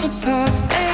picture perfect.